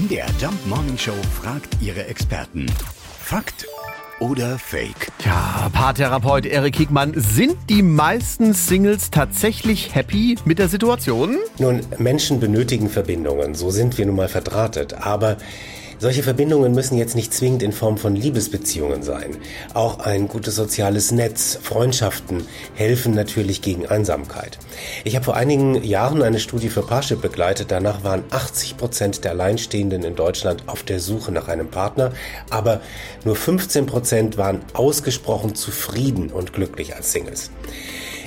MDR Jump Morning Show fragt ihre Experten. Fakt oder Fake? Ja, Paartherapeut Erik Hickmann, sind die meisten Singles tatsächlich happy mit der Situation? Nun, Menschen benötigen Verbindungen, so sind wir nun mal verdrahtet, aber solche Verbindungen müssen jetzt nicht zwingend in Form von Liebesbeziehungen sein. Auch ein gutes soziales Netz, Freundschaften helfen natürlich gegen Einsamkeit. Ich habe vor einigen Jahren eine Studie für Parship begleitet. Danach waren 80 Prozent der Alleinstehenden in Deutschland auf der Suche nach einem Partner, aber nur 15 Prozent waren ausgesprochen zufrieden und glücklich als Singles.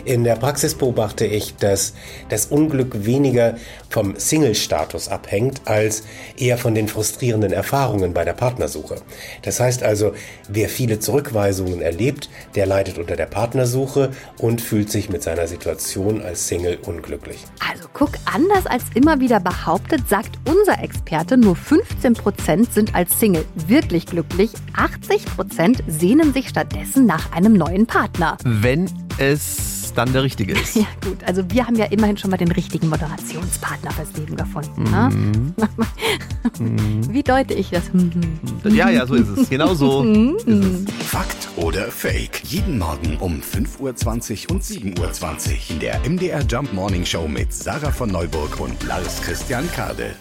In der Praxis beobachte ich, dass das Unglück weniger vom Single-Status abhängt, als eher von den frustrierenden Erfahrungen bei der Partnersuche. Das heißt also, wer viele Zurückweisungen erlebt, der leidet unter der Partnersuche und fühlt sich mit seiner Situation als Single unglücklich. Also guck, anders als immer wieder behauptet, sagt unser Experte, nur 15% sind als Single wirklich glücklich, 80% sehnen sich stattdessen nach einem neuen Partner. Wenn es dann der richtige ist. Ja gut, also wir haben ja immerhin schon mal den richtigen Moderationspartner fürs Leben gefunden. Ne? Wie deute ich das? Ja, ja, so ist es. Genau so ist es. Fakt oder Fake? Jeden Morgen um 5.20 Uhr und 7.20 Uhr in der MDR Jump Morning Show mit Sarah von Neuburg und Lars Christian Kade.